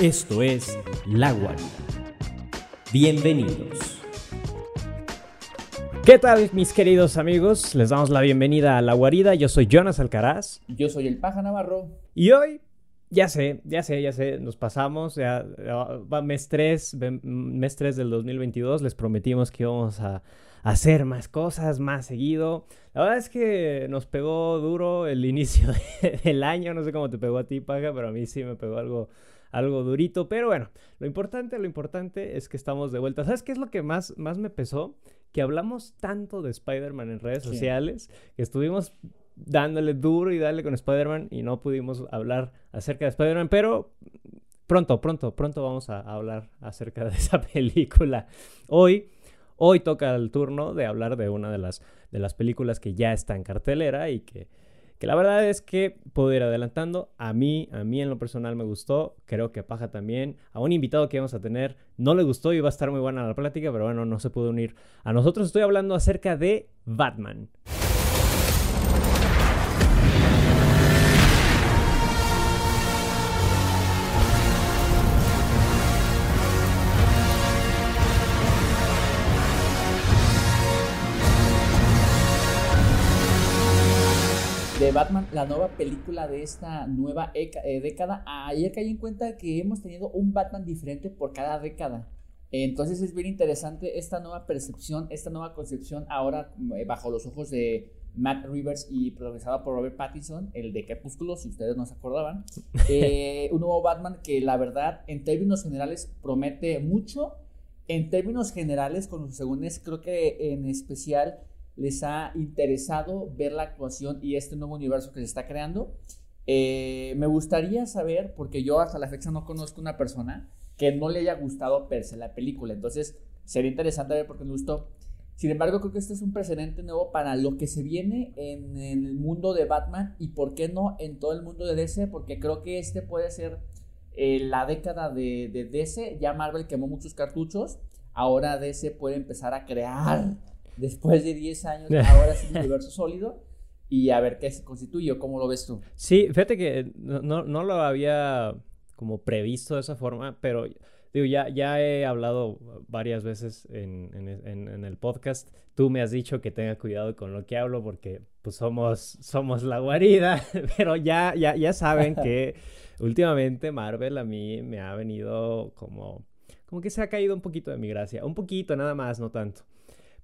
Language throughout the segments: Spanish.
Esto es La Guarida. Bienvenidos. ¿Qué tal mis queridos amigos? Les damos la bienvenida a La Guarida. Yo soy Jonas Alcaraz. Yo soy el Paja Navarro. Y hoy, ya sé, ya sé, ya sé, nos pasamos. Ya, va mes 3, mes 3 del 2022. Les prometimos que íbamos a hacer más cosas más seguido. La verdad es que nos pegó duro el inicio del año. No sé cómo te pegó a ti, Paja, pero a mí sí me pegó algo algo durito, pero bueno, lo importante, lo importante es que estamos de vuelta. ¿Sabes qué es lo que más, más me pesó? Que hablamos tanto de Spider-Man en redes sociales, que estuvimos dándole duro y darle con Spider-Man y no pudimos hablar acerca de Spider-Man, pero pronto, pronto, pronto vamos a hablar acerca de esa película. Hoy, hoy toca el turno de hablar de una de las, de las películas que ya está en cartelera y que que la verdad es que puedo ir adelantando. A mí, a mí en lo personal me gustó. Creo que Paja también. A un invitado que íbamos a tener no le gustó y va a estar muy buena la plática, pero bueno, no se pudo unir a nosotros. Estoy hablando acerca de Batman. De Batman, la nueva película de esta nueva eh, década. Ayer caí en cuenta que hemos tenido un Batman diferente por cada década. Entonces es bien interesante esta nueva percepción, esta nueva concepción ahora eh, bajo los ojos de Matt Rivers y protagonizada por Robert Pattinson, el de Crepúsculo, si ustedes no se acordaban. Eh, un nuevo Batman que la verdad en términos generales promete mucho. En términos generales, con los segundos, creo que en especial les ha interesado ver la actuación y este nuevo universo que se está creando. Eh, me gustaría saber, porque yo hasta la fecha no conozco una persona que no le haya gustado per se la película, entonces sería interesante ver por qué me gustó. Sin embargo, creo que este es un precedente nuevo para lo que se viene en, el mundo de Batman y por qué no en todo el mundo de DC, porque creo que este puede ser eh, la década de, de DC. Ya Marvel quemó muchos cartuchos, ahora DC puede empezar a crear después de 10 años, ahora es un universo sólido y a ver qué se constituye, ¿cómo lo ves tú? Sí, fíjate que no, no lo había como previsto de esa forma, pero digo, ya, ya he hablado varias veces en, en, en, el podcast. Tú me has dicho que tenga cuidado con lo que hablo porque pues somos, somos la guarida, pero ya, ya, ya saben que últimamente Marvel a mí me ha venido como, como que se ha caído un poquito de mi gracia, un poquito nada más, no tanto.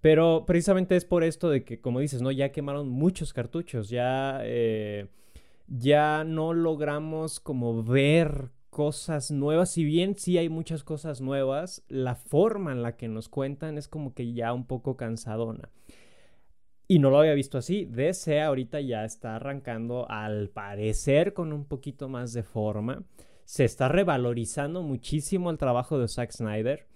Pero precisamente es por esto de que, como dices, ¿no? Ya quemaron muchos cartuchos, ya, eh, ya no logramos como ver cosas nuevas. Si bien sí hay muchas cosas nuevas, la forma en la que nos cuentan es como que ya un poco cansadona. Y no lo había visto así. DC ahorita ya está arrancando, al parecer, con un poquito más de forma. Se está revalorizando muchísimo el trabajo de Zack Snyder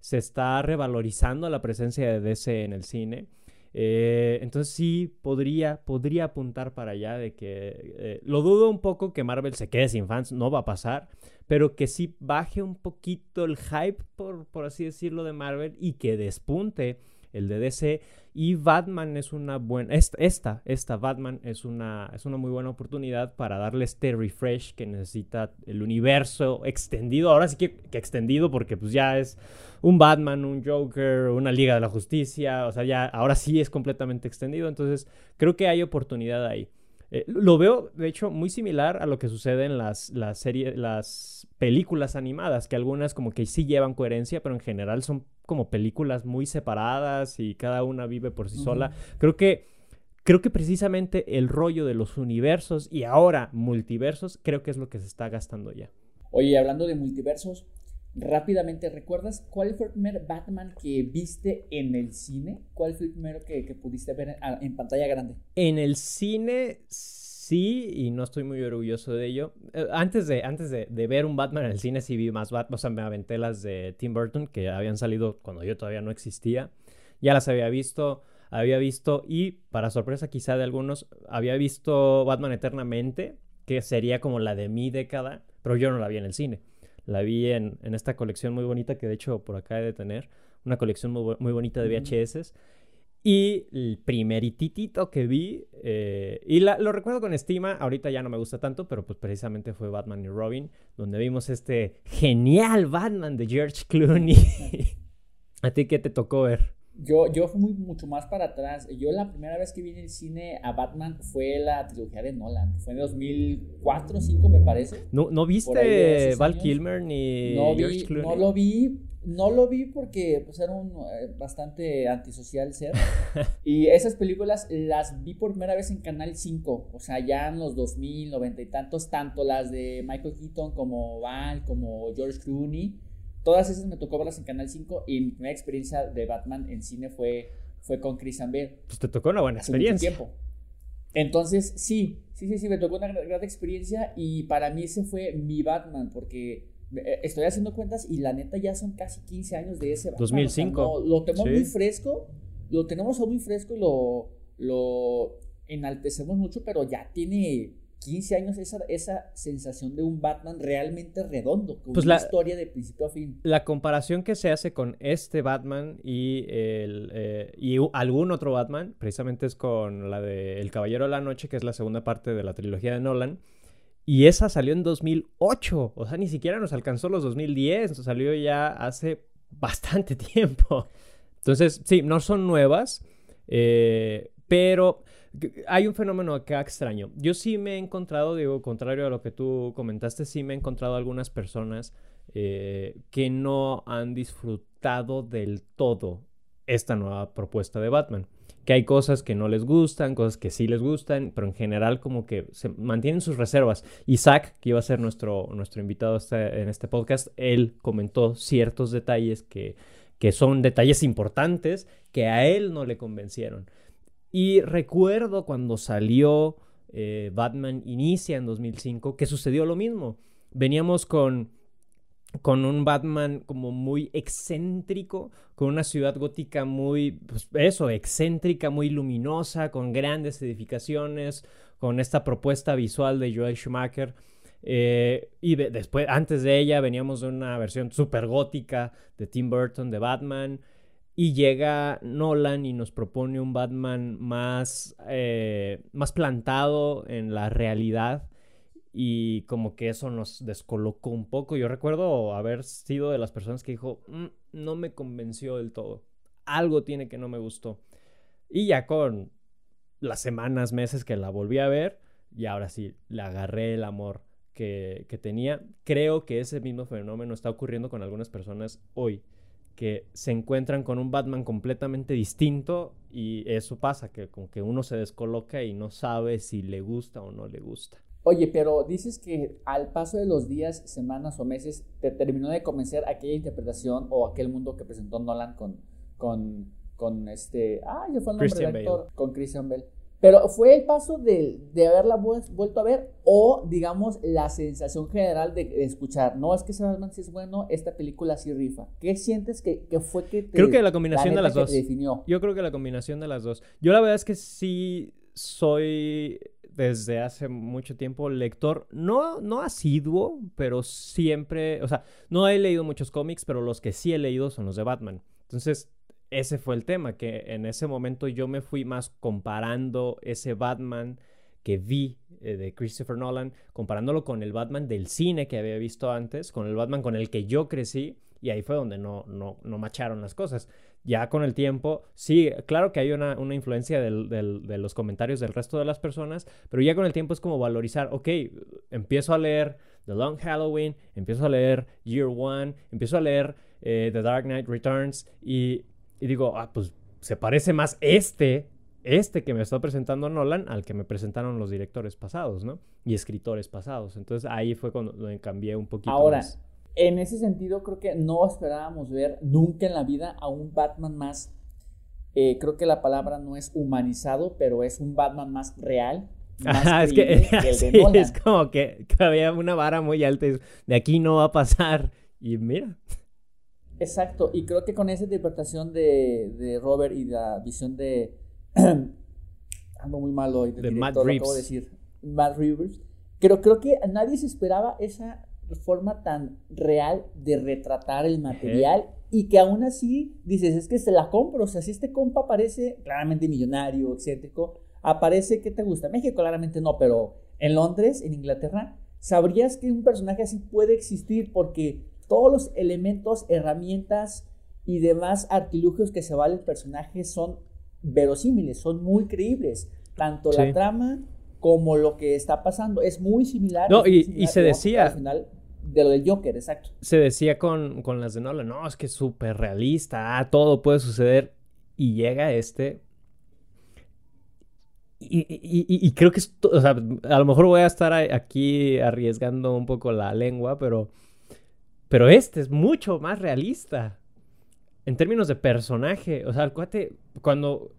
se está revalorizando la presencia de DC en el cine. Eh, entonces sí podría, podría apuntar para allá de que eh, lo dudo un poco que Marvel se quede sin fans, no va a pasar, pero que sí baje un poquito el hype, por, por así decirlo, de Marvel y que despunte el de DC. Y Batman es una buena, esta, esta, Batman es una, es una muy buena oportunidad para darle este refresh que necesita el universo extendido. Ahora sí que, que extendido porque pues ya es un Batman, un Joker, una Liga de la Justicia. O sea, ya ahora sí es completamente extendido. Entonces creo que hay oportunidad ahí. Eh, lo veo, de hecho, muy similar a lo que sucede en las, las series, las películas animadas, que algunas como que sí llevan coherencia, pero en general son como películas muy separadas y cada una vive por sí sola. Creo que creo que precisamente el rollo de los universos y ahora multiversos, creo que es lo que se está gastando ya. Oye, hablando de multiversos, rápidamente, ¿recuerdas cuál fue el primer Batman que viste en el cine? ¿Cuál fue el primero que, pudiste ver en, pantalla grande? En el cine, sí, y no estoy muy orgulloso de ello. Eh, antes de, antes de, ver un Batman en el cine, sí vi más Batman, o sea, me aventé las de Tim Burton, que habían salido cuando yo todavía no existía. Ya las había visto, había visto, y para sorpresa quizá de algunos, había visto Batman Eternamente, que sería como la de mi década, pero yo no la vi en el cine. La vi en, esta colección muy bonita que de hecho por acá he de tener. Una colección muy, bonita de VHS. Y el primeritito que vi, eh, y lo recuerdo con estima, ahorita ya no me gusta tanto, pero pues precisamente fue Batman y Robin, donde vimos este genial Batman de George Clooney. ¿A ti qué te tocó ver? Yo, yo fui mucho más para atrás. Yo la primera vez que vi en el cine a Batman fue la trilogía de Nolan. Fue en 2004 o 2005 me parece. ¿No, no viste Val Kilmer ni George Clooney? No lo vi, no lo vi porque pues, era un eh, bastante antisocial ser. y esas películas las vi por primera vez en Canal 5. O sea, ya en los 2000, 90 y tantos, tanto las de Michael Keaton como Val, como George Clooney. Todas esas me tocó verlas en Canal 5 y mi primera experiencia de Batman en cine fue, fue con Christian Bale. Pues te tocó una buena experiencia. Tiempo. Entonces, sí, sí, sí, sí, me tocó una gran experiencia y para mí ese fue mi Batman porque eh, estoy haciendo cuentas y la neta ya son casi 15 años de ese. 2005. lo tenemos muy fresco, lo tenemos muy fresco y lo, lo enaltecemos mucho, pero ya tiene 15 años esa, esa sensación de un Batman realmente redondo, con pues una historia de principio a fin. La comparación que se hace con este Batman y, el, eh, y algún otro Batman, precisamente es con la de El Caballero de la Noche, que es la segunda parte de la trilogía de Nolan y esa salió en 2008. O sea, ni siquiera nos alcanzó los 2010. Salió ya hace bastante tiempo. Entonces, sí, no son nuevas. Eh, pero hay un fenómeno acá extraño. Yo sí me he encontrado, digo, contrario a lo que tú comentaste, sí me he encontrado algunas personas eh, que no han disfrutado del todo esta nueva propuesta de Batman que hay cosas que no les gustan, cosas que sí les gustan, pero en general como que se mantienen sus reservas. Isaac, que iba a ser nuestro, nuestro invitado este, en este podcast, él comentó ciertos detalles que, que son detalles importantes que a él no le convencieron. Y recuerdo cuando salió eh, Batman Inicia en 2005, que sucedió lo mismo. Veníamos con con un Batman como muy excéntrico, con una ciudad gótica muy, pues eso, excéntrica, muy luminosa, con grandes edificaciones, con esta propuesta visual de Joel Schumacher. Eh, y después, antes de ella, veníamos de una versión súper gótica de Tim Burton de Batman. Y llega Nolan y nos propone un Batman más, eh, más plantado en la realidad y como que eso nos descolocó un poco. Yo recuerdo haber sido de las personas que dijo, mm, no me convenció del todo, algo tiene que no me gustó. Y ya con las semanas, meses que la volví a ver, y ahora sí, le agarré el amor que, que tenía. Creo que ese mismo fenómeno está ocurriendo con algunas personas hoy que se encuentran con un Batman completamente distinto y eso pasa, que como que uno se descoloca y no sabe si le gusta o no le gusta. Oye, pero dices que al paso de los días, semanas o meses, te terminó de convencer aquella interpretación o aquel mundo que presentó Nolan con, con, con este, ah, ya fue el nombre del actor, con Christian Bell. Pero fue el paso de, de haberla vuelto a ver o, digamos, la sensación general de, escuchar, no, es que Batman sí es bueno, esta película sí rifa. ¿Qué sientes que, que fue que te... Creo que la combinación de las dos. Yo creo que la combinación de las dos. Yo la verdad es que sí soy desde hace mucho tiempo lector, no, no asiduo, pero siempre, o sea, no he leído muchos cómics, pero los que sí he leído son los de Batman. Entonces, ese fue el tema, que en ese momento yo me fui más comparando ese Batman que vi eh, de Christopher Nolan, comparándolo con el Batman del cine que había visto antes, con el Batman con el que yo crecí, y ahí fue donde no, no, no macharon las cosas. Ya con el tiempo, sí, claro que hay una, influencia de los comentarios del resto de las personas, pero ya con el tiempo es como valorizar, ok, empiezo a leer The Long Halloween, empiezo a leer Year One, empiezo a leer eh, The Dark Knight Returns y, digo, ah, pues se parece más este, este que me está presentando Nolan al que me presentaron los directores pasados, ¿no? Y escritores pasados. Entonces ahí fue cuando cambié un poquito. Ahora, en ese sentido, creo que no esperábamos ver nunca en la vida a un Batman más. Eh, creo que la palabra no es humanizado, pero es un Batman más real. es que, es como que, había una vara muy alta. De aquí no va a pasar. Y mira. Exacto. Y creo que con esa interpretación de, Robert y la visión de. ando muy malo hoy. De Matt Reeves. decir. Matt Reeves. Pero creo que nadie se esperaba esa forma tan real de retratar el material y que aún así dices, es que se la compro, o sea, si este compa parece claramente millonario, excéntrico, aparece que te gusta. México claramente no, pero en Londres, en Inglaterra, sabrías que un personaje así puede existir porque todos los elementos, herramientas y demás artilugios que se vale el personaje son verosímiles, son muy creíbles. Tanto la trama como lo que está pasando es muy similar. No, y, se decía. Al final de lo del Joker, exacto. Se decía con, con las de Nolan, no, es que es súper realista, ah, todo puede suceder. Y llega este y, creo que es, o sea, a lo mejor voy a estar aquí arriesgando un poco la lengua, pero, pero este es mucho más realista. En términos de personaje, o sea, el cuate, cuando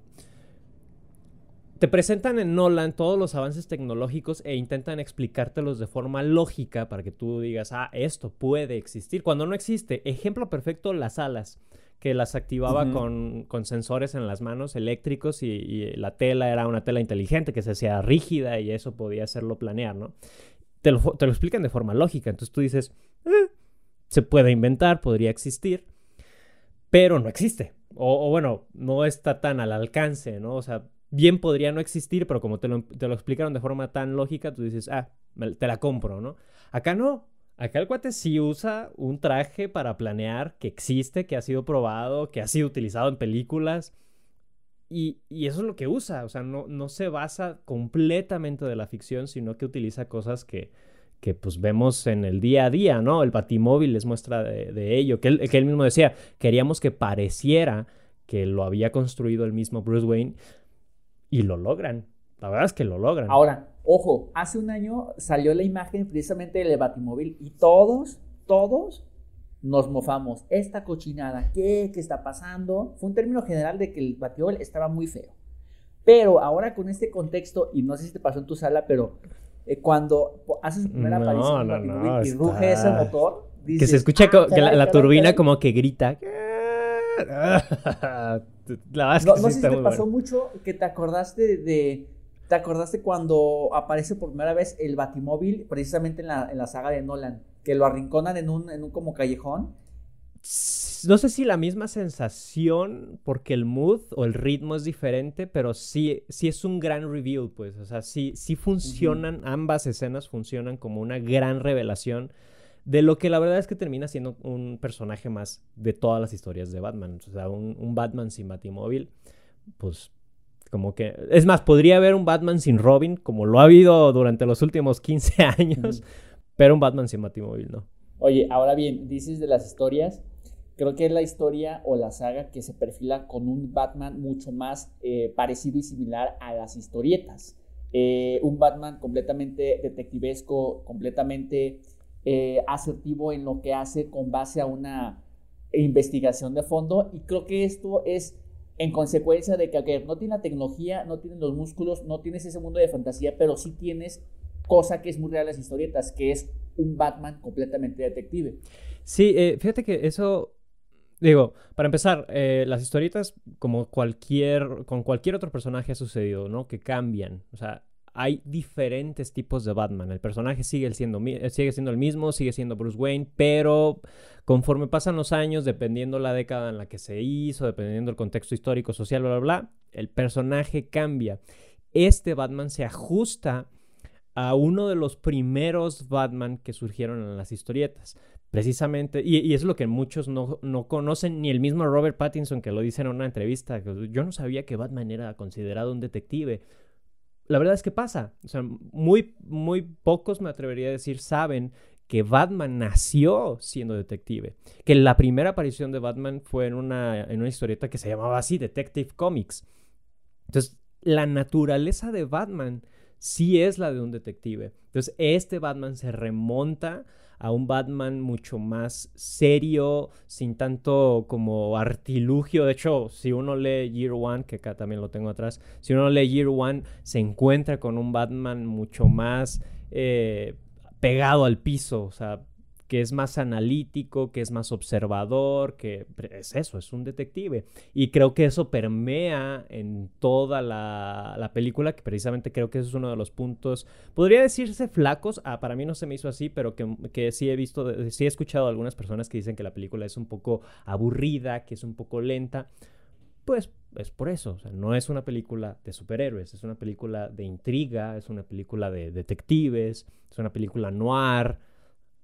te presentan en Nolan todos los avances tecnológicos e intentan explicártelos de forma lógica para que tú digas, ah, esto puede existir. Cuando no existe, ejemplo perfecto, las alas que las activaba con, sensores en las manos eléctricos y, la tela era una tela inteligente que se hacía rígida y eso podía hacerlo planear, ¿no? Te lo, te lo explican de forma lógica, entonces tú dices, eh, se puede inventar, podría existir, pero no existe. O, bueno, no está tan al alcance, ¿no? O sea, bien podría no existir, pero como te lo, te lo explicaron de forma tan lógica, tú dices, ah, te la compro, ¿no? Acá no, Acá el cuate sí usa un traje para planear que existe, que ha sido probado, que ha sido utilizado en películas. Y, eso es lo que usa. O sea, no, no, se basa completamente de la ficción, sino que utiliza cosas que, que pues vemos en el día a día, ¿no? El batimóvil es muestra de, ello. Que él, mismo decía, queríamos que pareciera que lo había construido el mismo Bruce Wayne. Y lo logran. La verdad es que lo logran. Ahora, ojo, hace un año salió la imagen precisamente del Batimóvil y todos, todos nos mofamos. Esta cochinada, ¿qué? ¿Qué está pasando? Fue un término general de que el Batimóvil estaba muy feo. Pero ahora con este contexto, y no sé si te pasó en tu sala, pero eh, cuando hace su primera aparición y ruge ese motor, que se escucha que la, turbina como que grita. la verdad no, sé si te pasó mucho que te acordaste de ¿Te acordaste cuando aparece por primera vez el Batimóvil, precisamente en la, en la saga de Nolan? Que lo arrinconan en un, en un como callejón. No sé si la misma sensación, porque el mood o el ritmo es diferente, pero sí, sí es un gran reveal, pues. O sea, sí, sí funcionan, ambas escenas funcionan como una gran revelación de lo que la verdad es que termina siendo un personaje más de todas las historias de Batman. O sea, un, un Batman sin Batimóvil, pues como que, es más, podría haber un Batman sin Robin, como lo ha habido durante los últimos 15 años, pero un Batman sin Batimóvil, ¿no? Oye, ahora bien, dices de las historias, creo que es la historia o la saga que se perfila con un Batman mucho más eh, parecido y similar a las historietas. Eh, un Batman completamente detectivesco, completamente eh, asertivo en lo que hace con base a una investigación de fondo y creo que esto es en consecuencia de que no tiene la tecnología, no tiene los músculos, no tienes ese mundo de fantasía, pero sí tienes cosa que es muy real en las historietas, que es un Batman completamente detective. Sí, fíjate que eso, digo, para empezar, eh, las historietas, como cualquier, con cualquier otro personaje ha sucedido, ¿no? Que cambian, o sea, hay diferentes tipos de Batman. El personaje sigue siendo, sigue siendo el mismo, sigue siendo Bruce Wayne, pero conforme pasan los años, dependiendo la década en la que se hizo, dependiendo el contexto histórico, social, bla, bla, bla, el personaje cambia. Este Batman se ajusta a uno de los primeros Batman que surgieron en las historietas. Precisamente, y, es lo que muchos no, no, conocen, ni el mismo Robert Pattinson que lo dice en una entrevista. Yo no sabía que Batman era considerado un detective la verdad es que pasa. O muy, muy pocos, me atrevería a decir, saben que Batman nació siendo detective. Que la primera aparición de Batman fue en una, en una historieta que se llamaba así, Detective Comics. Entonces, la naturaleza de Batman sí es la de un detective. Entonces, este Batman se remonta a un Batman mucho más serio, sin tanto como artilugio. De hecho, si uno lee Year One, que acá también lo tengo atrás, si uno lee Year One, se encuentra con un Batman mucho más eh, pegado al piso, o sea, que es más analítico, que es más observador, que es eso, es un detective. Y creo que eso permea en toda la, película, que precisamente creo que eso es uno de los puntos, podría decirse flacos, ah, para mí no se me hizo así, pero que, que sí he visto, sí he escuchado algunas personas que dicen que la película es un poco aburrida, que es un poco lenta. Pues es por eso, no es una película de superhéroes, es una película de intriga, es una película de detectives, es una película noir,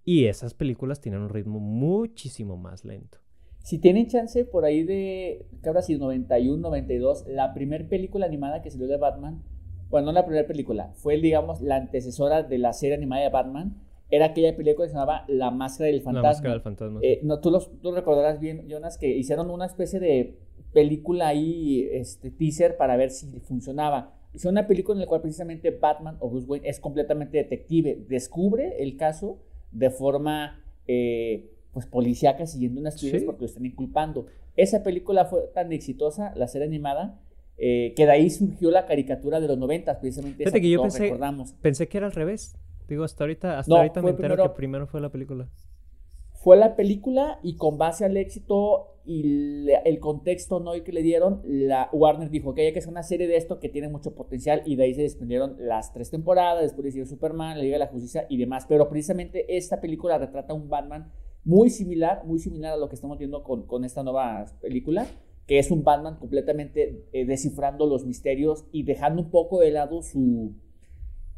y esas películas tienen un ritmo muchísimo más lento. Si tienen chance por ahí de, ¿qué habrá sido? 91, 92, la primera película animada que salió de Batman, bueno, no la primera película, fue, digamos, la antecesora de la serie animada de Batman, era aquella película que se llamaba La Máscara del Fantasma. La Máscara del Fantasma. Eh, no, tú, los, tú recordarás bien, Jonas, que hicieron una especie de película ahí, este, teaser, para ver si funcionaba. Hicieron una película en la cual precisamente Batman o Bruce Wayne es completamente detective, descubre el caso de forma eh, pues policíaca siguiendo unas pistas porque lo están inculpando. Esa película fue tan exitosa, la serie animada, eh, que de ahí surgió la caricatura de los noventas, precisamente esa que, yo pensé, pensé que era al revés. Digo, hasta ahorita, hasta ahorita me entero que primero fue la película fue la película y con base al éxito y el contexto no que le dieron, la Warner dijo que hay que hacer una serie de esto que tiene mucho potencial y de ahí se desprendieron las tres temporadas, después hicieron Superman, la Liga de la Justicia y demás, pero precisamente esta película retrata un Batman muy similar, muy similar a lo que estamos viendo con, con esta nueva película, que es un Batman completamente eh, descifrando los misterios y dejando un poco de lado su...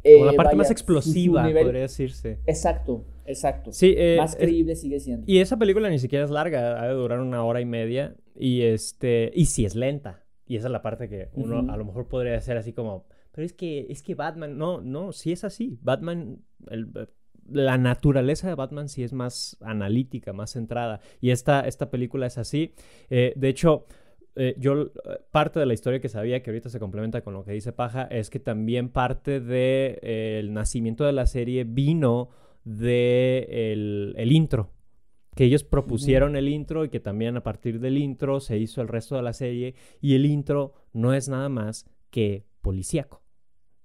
Eh, la parte más explosiva, podría decirse. Exacto, Exacto. Sí, eh, Más creíble sigue siendo. Y esa película ni siquiera es larga, ha de durar una hora y media. Y este. Y sí es lenta. Y esa es la parte que uno a lo mejor podría hacer así como. Pero es que, es que Batman. No, no, sí es así. Batman. la naturaleza de Batman sí es más analítica, más centrada. Y esta, esta película es así. Eh, de hecho. Eh, yo parte de la historia que sabía que ahorita se complementa con lo que dice Paja es que también parte del nacimiento de la serie vino de el, intro. Que ellos propusieron el intro y que también a partir del intro se hizo el resto de la serie. Y el intro no es nada más que policíaco.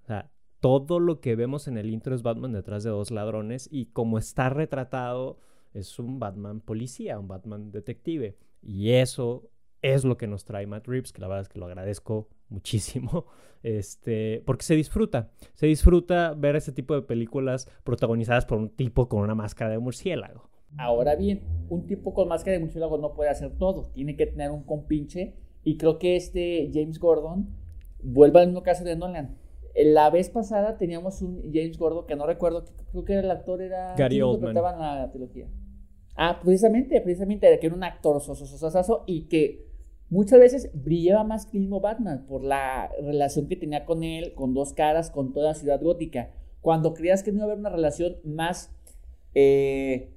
O sea, todo lo que vemos en el intro es Batman detrás de dos ladrones y como está retratado es un Batman policía, un Batman detective. Y eso es lo que nos trae Matt Reeves, que la verdad es que lo agradezco muchísimo, este, porque se disfruta, se disfruta ver ese tipo de películas protagonizadas por un tipo con una máscara de murciélago. Ahora bien, un tipo con máscara de murciélago no puede hacer todo, tiene que tener un compinche y creo que este James Gordon vuelve al mismo caso de Nolan. La vez pasada teníamos un James Gordon que no recuerdo, creo que el actor era Gary Oldman. En la trilogía. Ah, precisamente, precisamente, que era un actor sosososazo y que Muchas veces brillaba más que el mismo Batman por la relación que tenía con él, con dos caras, con toda la ciudad gótica. Cuando creías que no iba a haber una relación más eh,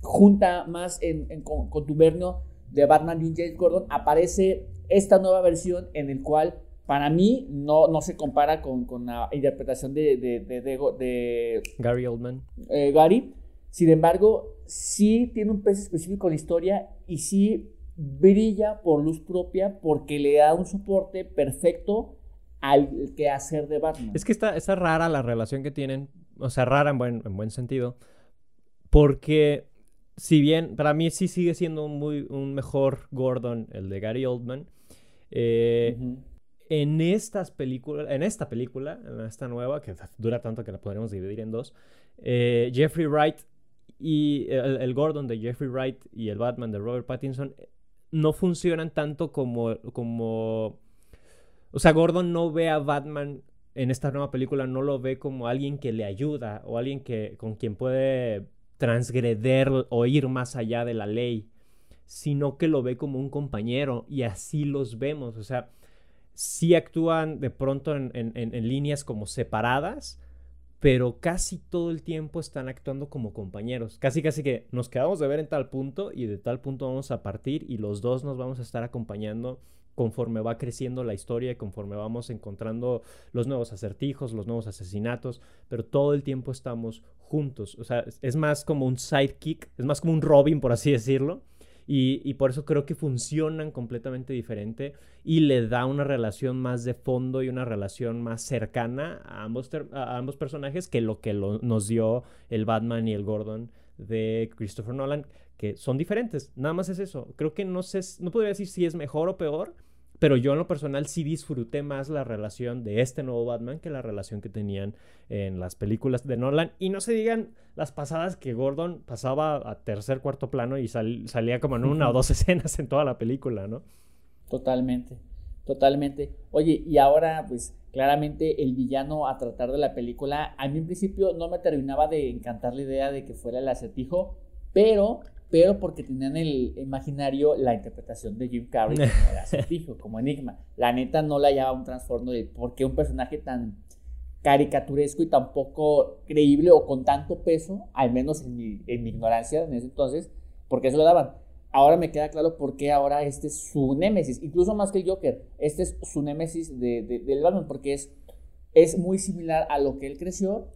junta, más en, contubernio de Batman y James Gordon, aparece esta nueva versión en el cual para mí no, no se compara con, la interpretación de, de, Gary Oldman. Eh, Gary. Sin embargo, sí tiene un peso específico en la historia y sí brilla por luz propia porque le da un soporte perfecto al quehacer de Batman. Es que está, está rara la relación que tienen, o sea, rara en buen, en buen sentido, porque si bien para mí sí sigue siendo un, muy, un mejor Gordon el de Gary Oldman, eh, en estas películas, en esta película, en esta nueva, que dura tanto que la podríamos dividir en dos, eh, Jeffrey Wright y el, Gordon de Jeffrey Wright y el Batman de Robert Pattinson no funcionan tanto como, como... O sea, Gordon no ve a Batman en esta nueva película, no lo ve como alguien que le ayuda o alguien que, con quien puede transgreder o ir más allá de la ley, sino que lo ve como un compañero y así los vemos. O sea, sí actúan de pronto en, en líneas como separadas, pero casi todo el tiempo están actuando como compañeros. Casi, casi que nos quedamos de ver en tal punto y de tal punto vamos a partir y los dos nos vamos a estar acompañando conforme va creciendo la historia conforme vamos encontrando los nuevos acertijos, los nuevos asesinatos, pero todo el tiempo estamos juntos. O sea, es más como un sidekick, es más como un Robin, por así decirlo, y, por eso creo que funcionan completamente diferente y le da una relación más de fondo y una relación más cercana a ambos, a ambos personajes que lo que nos dio el Batman y el Gordon de Christopher Nolan, que son diferentes. Nada más es eso. Creo que no sé, no podría decir si es mejor o peor, pero yo en lo personal sí disfruté más la relación de este nuevo Batman que la relación que tenían en las películas de Nolan. Y no se digan las pasadas que Gordon pasaba a tercer, cuarto plano y salía como en una o dos escenas en toda la película, ¿no? Totalmente, totalmente. Oye, y ahora pues claramente el villano a tratar de la película, a mí en principio no me terminaba de encantar la idea de que fuera el acertijo, pero pero porque tenían el imaginario la interpretación de Jim Carrey como enigma. La neta no la hallaba un trastorno de por qué un personaje tan caricaturesco y tan poco creíble o con tanto peso, al menos en mi, ignorancia en ese entonces, porque eso lo daban. Ahora me queda claro por qué ahora este es su némesis, incluso más que el Joker, este es su némesis de, del Batman, porque es, es muy similar a lo que él creció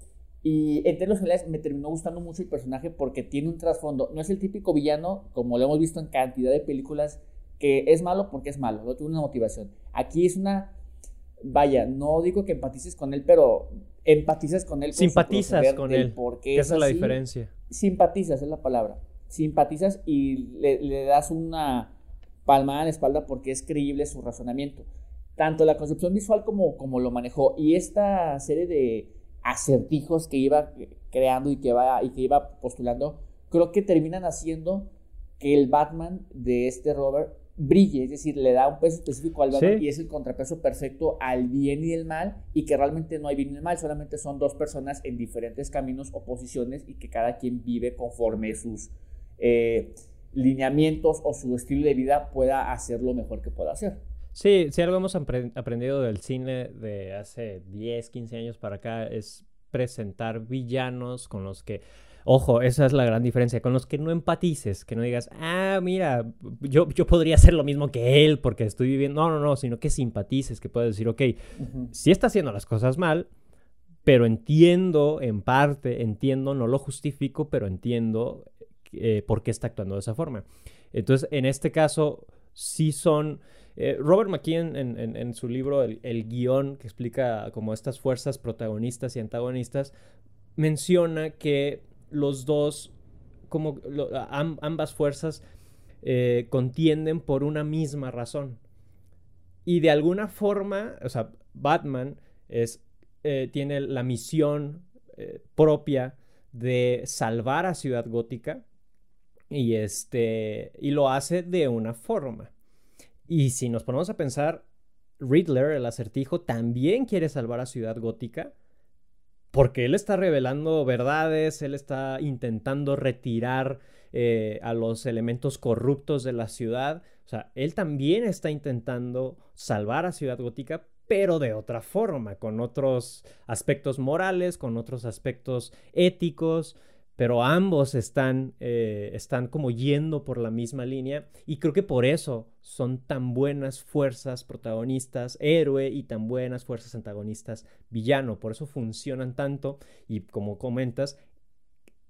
y en términos generales me terminó gustando mucho el personaje porque tiene un trasfondo. No es el típico villano, como lo hemos visto en cantidad de películas, que es malo porque es malo, no tiene una motivación. Aquí es una. Vaya, no digo que empatices con él, pero empatizas con él. Simpatizas con él. Porque esa es la diferencia. Simpatizas es la palabra. Simpatizas y le, das una palmada en la espalda porque es creíble su razonamiento. Tanto la concepción visual como, como lo manejó. Y esta serie de acertijos que iba creando y que, va, y que iba postulando, creo que terminan haciendo que el Batman de este Robert brille, es decir, le da un peso específico al Batman y es el contrapeso perfecto al bien y el mal y que realmente no hay bien y mal, solamente son dos personas en diferentes caminos o posiciones y que cada quien vive conforme sus eh, lineamientos o su estilo de vida pueda hacer lo mejor que pueda hacer. Sí, si algo hemos aprendido del cine de hace 10, 15 años para acá es presentar villanos con los que, ojo, esa es la gran diferencia, con los que no empatices, que no digas, ah, mira, yo, yo podría hacer lo mismo que él porque estoy viviendo, no, no, no, sino que simpatices, que puedes decir, ok, si está haciendo las cosas mal, pero entiendo en parte, entiendo, no lo justifico, pero entiendo eh, por qué está actuando de esa forma. Entonces, en este caso, sí son eh, Robert McKean en, su libro el, guion que explica como estas fuerzas protagonistas y antagonistas, menciona que los dos, como ambas fuerzas, eh, contienden por una misma razón. Y de alguna forma, o sea, Batman es, eh, tiene la misión propia de salvar a Ciudad Gótica y, este, y lo hace de una forma. Y si nos ponemos a pensar, Riddler, el acertijo, también quiere salvar a Ciudad Gótica porque él está revelando verdades, él está intentando retirar eh, a los elementos corruptos de la ciudad. O sea, él también está intentando salvar a Ciudad Gótica, pero de otra forma, con otros aspectos morales, con otros aspectos éticos pero ambos están, eh, están como yendo por la misma línea y creo que por eso son tan buenas fuerzas protagonistas héroe y tan buenas fuerzas antagonistas villano, por eso funcionan tanto y como comentas,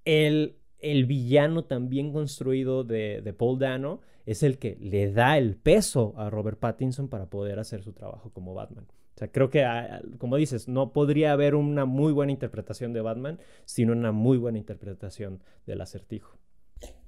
el, el villano también construido de, de Paul Dano es el que le da el peso a Robert Pattinson para poder hacer su trabajo como Batman. O sea, creo que, ah, como dices, no podría haber una muy buena interpretación de Batman, sino una muy buena interpretación del acertijo.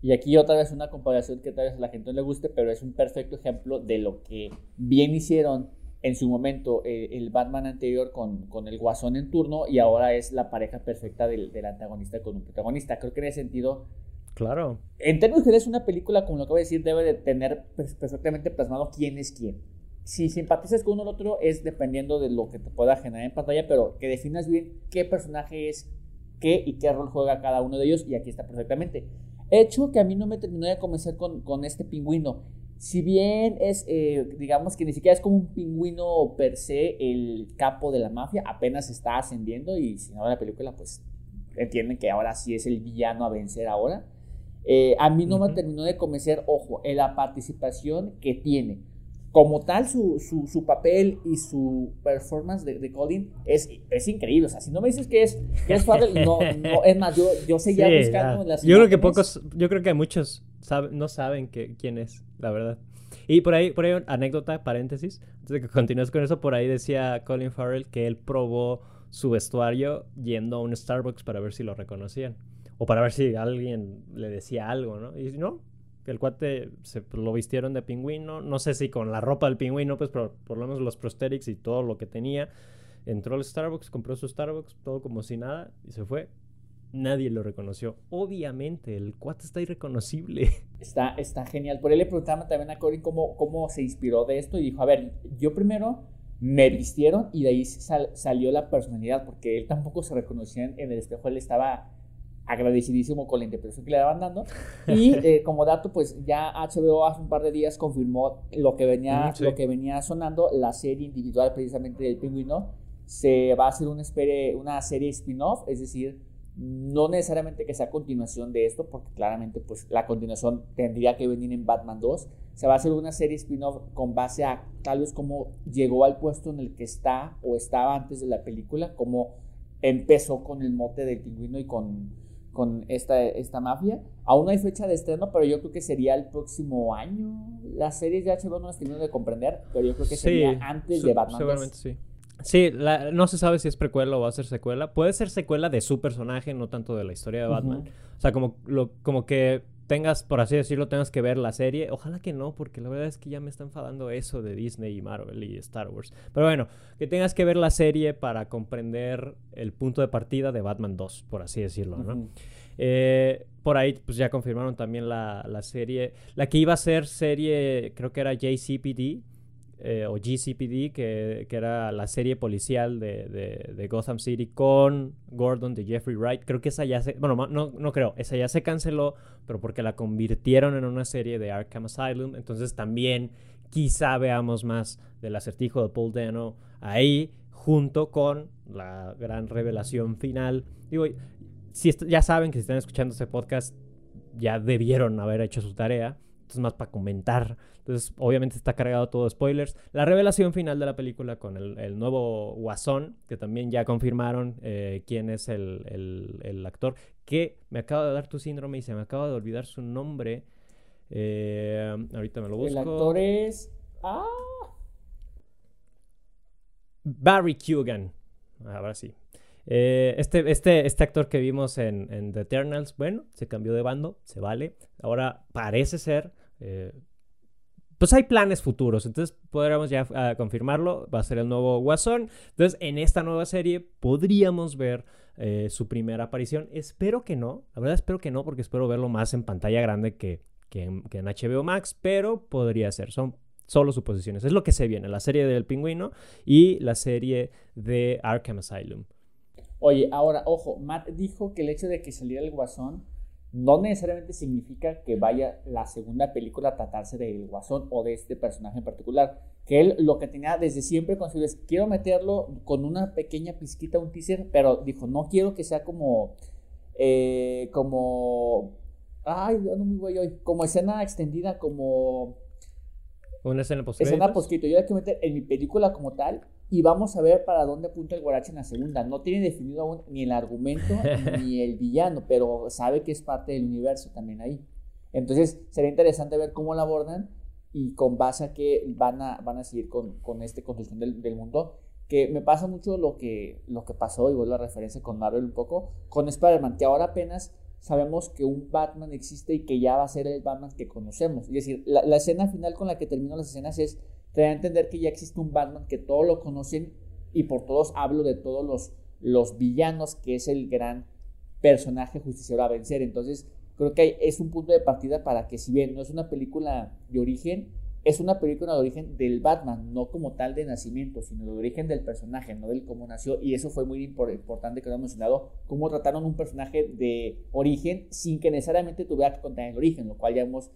Y aquí otra vez una comparación que tal vez a la gente no le guste, pero es un perfecto ejemplo de lo que bien hicieron en su momento eh, el Batman anterior con, con, el Guasón en turno y ahora es la pareja perfecta del, del, antagonista con un protagonista. Creo que en ese sentido... Claro. En términos generales, una película, como lo acabo de decir, debe de tener perfectamente plasmado quién es quién si simpatizas con uno o otro es dependiendo de lo que te pueda generar en pantalla, pero que definas bien qué personaje es qué y qué rol juega cada uno de ellos, y aquí está perfectamente. Hecho que a mí no me terminó de convencer con, con este pingüino. Si bien es, eh, digamos que ni siquiera es como un pingüino per se el capo de la mafia, apenas está ascendiendo y si no la película, pues entienden que ahora sí es el villano a vencer ahora. Eh, a mí no me terminó de convencer, ojo, en la participación que tiene como tal, su, su, papel y su performance de, de, Colin es, es increíble. O sea, si no me dices que es, que es no, no, es más, yo, yo seguía buscando en las Yo creo que pocos, yo creo que muchos no saben que, quién es, la verdad. Y por ahí, por ahí, anécdota, paréntesis, antes de que continúes con eso, por ahí decía Colin Farrell que él probó su vestuario yendo a un Starbucks para ver si lo reconocían. o para ver si alguien le decía algo, ¿no? Y no, el cuate se lo vistieron de pingüino, no sé si con la ropa del pingüino, pues pero por lo menos los prosthetics y todo lo que tenía. Entró al Starbucks, compró su Starbucks, todo como si nada, y se fue. Nadie lo reconoció. Obviamente, el cuate está irreconocible. Está, está genial. Por ahí le preguntaba también a Cory cómo, cómo se inspiró de esto y dijo, a ver, yo primero me vistieron y de ahí salió la personalidad, porque él tampoco se reconocía en el espejo, él estaba agradecidísimo con la interpretación que le daban dando. Y eh, como dato, pues ya HBO hace un par de días confirmó lo que venía, lo que venía sonando, la serie individual precisamente del pingüino. Se va a hacer una, una serie spin-off, es decir, no necesariamente que sea continuación de esto, porque claramente pues la continuación tendría que venir en Batman 2. Se va a hacer una serie spin-off con base a tal vez cómo llegó al puesto en el que está o estaba antes de la película, cómo empezó con el mote del pingüino y con con esta, esta mafia. Aún no hay fecha de estreno, pero yo creo que sería el próximo año. Las series de HBO no las termino de comprender, pero yo creo que sería antes de Batman. Seguramente sí. Sí, no se sabe si es precuela o va a ser secuela. Puede ser secuela de su personaje, no tanto de la historia de Batman. O sea, como, lo, como que tengas, por así decirlo, tengas que ver la serie. Ojalá que no, porque la verdad es que ya me está enfadando eso de Disney y Marvel y Star Wars. Pero bueno, que tengas que ver la serie para comprender el punto de partida de Batman 2, por así decirlo, ¿no? Eh, por ahí, pues ya confirmaron también la, la, serie. La que iba a ser serie, creo que era JCPD eh, o GCPD, que, que, era la serie policial de, de, Gotham City con Gordon de Jeffrey Wright. Creo que esa ya se. Bueno, no, no creo, esa ya se canceló, pero porque la convirtieron en una serie de Arkham Asylum. Entonces también quizá veamos más del acertijo de Paul Dano ahí, junto con la gran revelación final. Digo, si ya saben que si están escuchando este podcast, ya debieron haber hecho su tarea. Entonces, más para comentar. Entonces, obviamente está cargado todo de spoilers. La revelación final de la película con el, nuevo Guasón, que también ya confirmaron eh, quién es el, actor, que me acaba de dar tu síndrome y se me acaba de olvidar su nombre. Eh, ahorita me lo busco. El actor es. ¡Ah! Barry Kugan. Ahora sí. Eh, este, este, este actor que vimos en, The Eternals, bueno, se cambió de bando, se vale. Ahora parece ser. Eh, pues hay planes futuros, entonces podríamos ya ah, confirmarlo. Va a ser el nuevo Guasón. Entonces, en esta nueva serie podríamos ver eh, su primera aparición. Espero que no, la verdad, espero que no, porque espero verlo más en pantalla grande que, en, que en HBO Max, pero podría ser. Son solo suposiciones. Es lo que se viene: la serie del pingüino y la serie de Arkham Asylum. Oye, ahora, ojo, Matt dijo que el hecho de que saliera el Guasón no necesariamente significa que vaya la segunda película a tratarse del Guasón o de este personaje en particular. Que él lo que tenía desde siempre consigo es, quiero meterlo con una pequeña pizquita, un teaser, pero dijo, no quiero que sea como, eh, como, ay, no muy voy hoy, como escena extendida, como... Una escena post Escena post Yo la quiero meter en mi película como tal y vamos a ver para dónde apunta el Guarache en la segunda. No tiene definido aún ni el argumento ni el villano, pero sabe que es parte del universo también ahí. Entonces sería interesante ver cómo la abordan y con base a que van a, van a seguir con, con esta construcción del, del, mundo. Que me pasa mucho lo que, lo que pasó, y vuelvo a referencia con Marvel un poco, con Spider-Man, que ahora apenas sabemos que un Batman existe y que ya va a ser el Batman que conocemos. Es decir, la, la escena final con la que termino las escenas es te da a entender que ya existe un Batman que todos lo conocen y por todos hablo de todos los, los villanos, que es el gran personaje justiciero a vencer. Entonces, creo que es un punto de partida para que si bien no es una película de origen, es una película de origen del Batman, no como tal de nacimiento, sino de origen del personaje, no del cómo nació. Y eso fue muy importante que lo hemos mencionado, cómo trataron un personaje de origen sin que necesariamente tuviera que contar el origen, lo cual ya hemos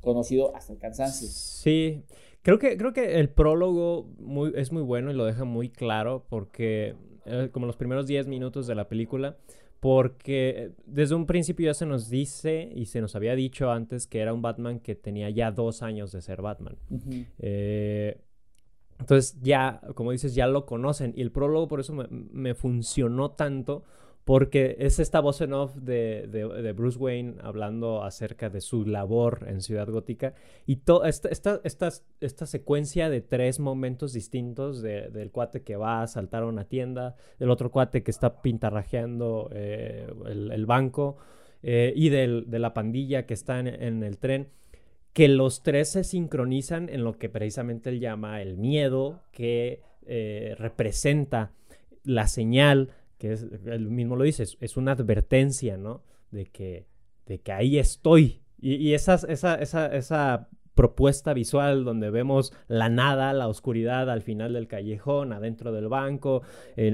conocido hasta el cansancio. Sí, Creo que, creo que el prólogo muy, es muy bueno y lo deja muy claro porque, eh, como los primeros 10 minutos de la película, porque desde un principio ya se nos dice y se nos había dicho antes que era un Batman que tenía ya dos años de ser Batman. Eh, entonces ya, como dices, ya lo conocen y el prólogo por eso me, me funcionó tanto porque es esta voz en off de, de, Bruce Wayne hablando acerca de su labor en Ciudad Gótica. Y toda esta, esta, esta, esta, secuencia de tres momentos distintos del cuate que va a asaltar a una tienda, del otro cuate que está pintarrajeando eh, el, banco eh, y de la pandilla que está en, el tren que los tres se sincronizan en lo que precisamente él llama el miedo que eh, representa la señal es, él mismo lo dice, es, una advertencia, ¿no? De que, de que ahí estoy. Y, esa, esa, esa, propuesta visual donde vemos la nada, la oscuridad al final del callejón, adentro del banco,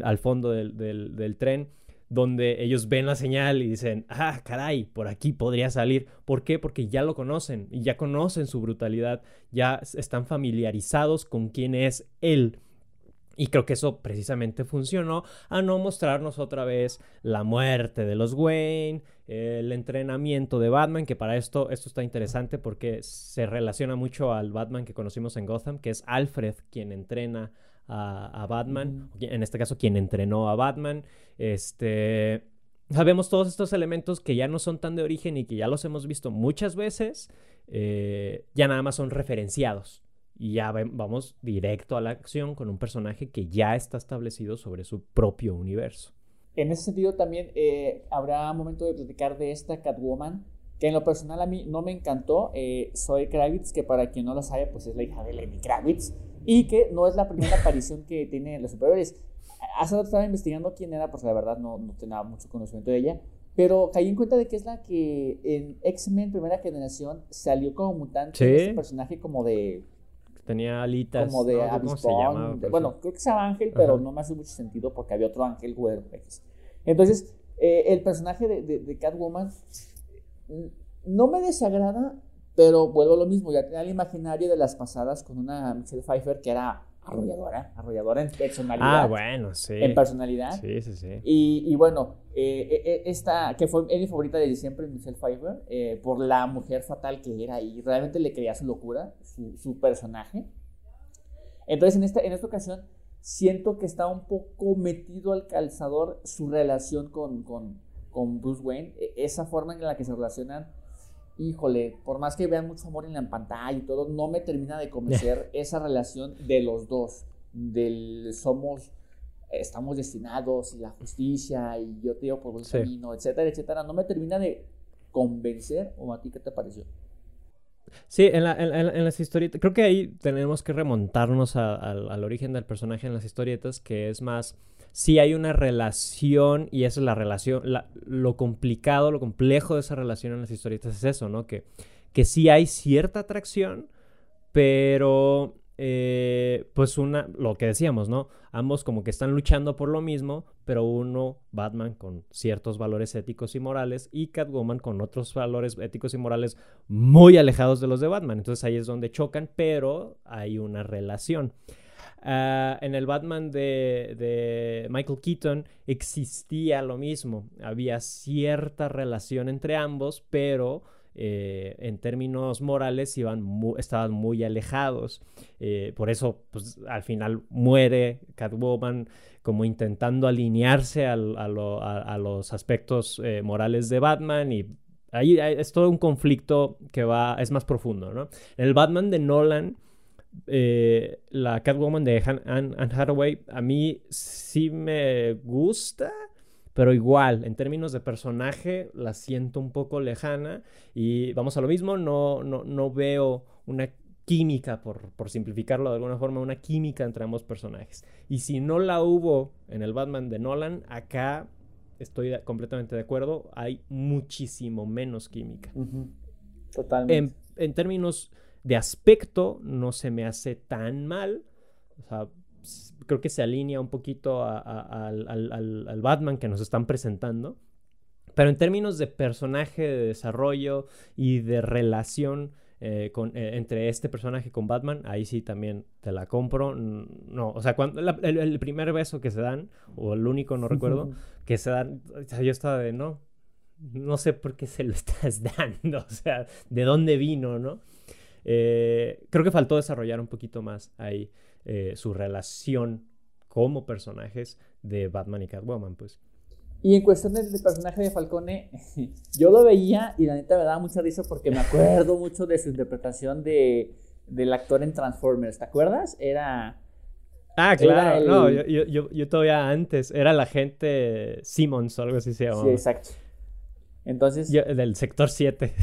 al fondo del, del, tren, donde ellos ven la señal y dicen, ah, caray, por aquí podría salir. ¿Por qué? Porque ya lo conocen y ya conocen su brutalidad, ya están familiarizados con quién es él. Y creo que eso precisamente funcionó a no mostrarnos otra vez la muerte de los Wayne, el entrenamiento de Batman, que para esto esto está interesante porque se relaciona mucho al Batman que conocimos en Gotham, que es Alfred quien entrena a, Batman, en este caso quien entrenó a Batman. Este, sabemos todos estos elementos que ya no son tan de origen y que ya los hemos visto muchas veces, eh, ya nada más son referenciados y ya vamos directo a la acción con un personaje que ya está establecido sobre su propio universo. En ese sentido también eh, habrá momento de platicar de esta Catwoman, que en lo personal a mí no me encantó. Eh, soy Kravitz, que para quien no lo sabe, pues es la hija de Lenny Kravitz, y que no es la primera aparición que tiene en los superiores. Hace rato estaba investigando quién era, pues la verdad no, no tenía mucho conocimiento de ella, pero caí en cuenta de que es la que en X-Men primera generación salió como mutante, ¿Sí? ese personaje como de Tenía alitas. Como de ¿no? bueno, creo que se llama Ángel, pero no me hace mucho sentido porque había otro Ángel güero. Entonces, eh, el personaje de, de, Catwoman mm, no me desagrada, pero vuelvo a lo mismo. Ya tenía el imaginario de las pasadas con una Michelle Pfeiffer que era arrolladora, arrolladora en personalidad. Ah, bueno, sí. En personalidad. Sí, sí, sí. Y, y bueno, eh, eh, eh, esta, que fue mi favorita desde siempre, Michelle Pfeiffer, por la mujer fatal que era y realmente le creía su locura, su, su, personaje. Entonces, en esta, en esta ocasión, siento que está un poco metido al calzador su relación con, con, con Bruce Wayne, e, esa forma en la que se relacionan híjole, por más que vean mucho amor en la pantalla y todo, no me termina de convencer esa relación de los dos, del somos, estamos destinados y la justicia y yo te digo por buen camino, etcétera, etcétera, no me termina de convencer, o a ti qué te pareció. Sí, en, la, en, las historietas, creo que ahí tenemos que remontarnos al origen del personaje en las historietas, que es más si hay una relación y esa es la relación, lo complicado, lo complejo de esa relación en las historietas es eso, ¿no? Que, que sí hay cierta atracción, pero eh, pues una, lo que decíamos, ¿no? Ambos como que están luchando por lo mismo, pero uno, Batman, con ciertos valores éticos y morales, y Catwoman con otros valores éticos y morales muy alejados de los de Batman. Entonces ahí es donde chocan, pero hay una relación. Ah, en el Batman de, Michael Keaton existía lo mismo. Había cierta relación entre ambos, pero eh, en términos morales iban estaban muy alejados. Eh, por eso, pues, al final muere Catwoman como intentando alinearse a, los aspectos eh, morales de Batman y ahí es todo un conflicto que va, es más profundo, ¿no? El Batman de Nolan la Catwoman de Anne, Hathaway a mí sí me gusta, pero igual, en términos de personaje, la siento un poco lejana y vamos a lo mismo, no, no, no veo una química, por, por, simplificarlo de alguna forma, una química entre ambos personajes. Y si no la hubo en el Batman de Nolan, acá estoy completamente de acuerdo, hay muchísimo menos química. Totalmente. en términos de aspecto no se me hace tan mal. O sea, creo que se alinea un poquito al, Batman que nos están presentando. Pero en términos de personaje, de desarrollo y de relación eh, con, eh, entre este personaje con Batman, ahí sí también te la compro. No, o sea, cuando el, primer beso que se dan, o el único, no recuerdo, que se dan, yo estaba de no, no sé por qué se lo estás dando, o sea, de dónde vino, ¿no? Eh, creo que faltó desarrollar un poquito más ahí eh, su relación como personajes de Batman y Catwoman, pues. Y en cuestión del, personaje de Falcone, yo lo veía y la neta me daba mucha risa porque me acuerdo mucho de su interpretación de, del actor en Transformers. ¿Te acuerdas? Era. Ah, claro, no, yo, yo, yo, todavía antes, era la gente Simmons o algo así se llamaba. Sí, exacto. Entonces. del sector 7.